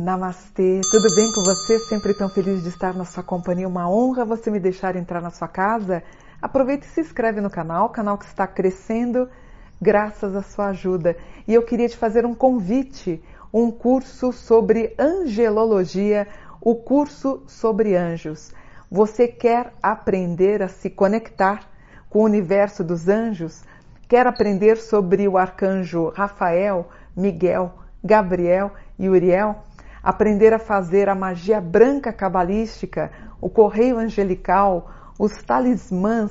Namastê, tudo bem com você? Sempre tão feliz de estar na sua companhia. Uma honra você me deixar entrar na sua casa. Aproveite e se inscreve no canal, canal que está crescendo graças à sua ajuda. E eu queria te fazer um convite, um curso sobre angelologia, o curso sobre anjos. Você quer aprender a se conectar com o universo dos anjos? Quer aprender sobre o arcanjo Rafael, Miguel, Gabriel e Uriel? Aprender a fazer a magia branca cabalística, o correio angelical, os talismãs,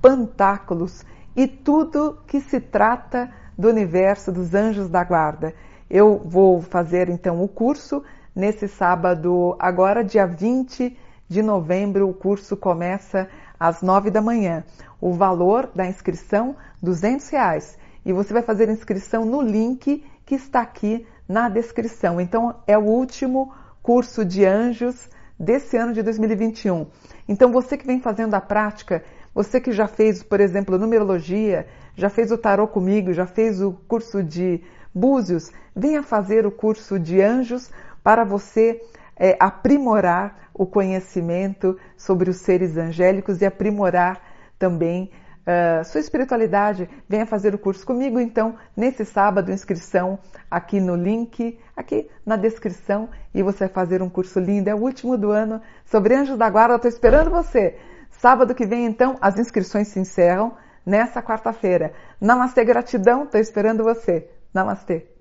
pantáculos e tudo que se trata do universo dos anjos da guarda. Eu vou fazer então o curso nesse sábado, agora dia 20 de novembro, o curso começa às 9 da manhã. O valor da inscrição, 200 reais. E você vai fazer inscrição no link que está aqui na descrição. Então, é o último curso de anjos desse ano de 2021. Então, você que vem fazendo a prática, você que já fez, por exemplo, numerologia, já fez o tarô comigo, já fez o curso de búzios, venha fazer o curso de anjos para você é, aprimorar o conhecimento sobre os seres angélicos e aprimorar também uh, sua espiritualidade, venha fazer o curso comigo. Então, nesse sábado, inscrição aqui no link, aqui na descrição, e você vai fazer um curso lindo. É o último do ano sobre Anjos da Guarda. Estou esperando você. Sábado que vem, então, as inscrições se encerram nessa quarta-feira. Namastê, gratidão. Estou esperando você. Namastê.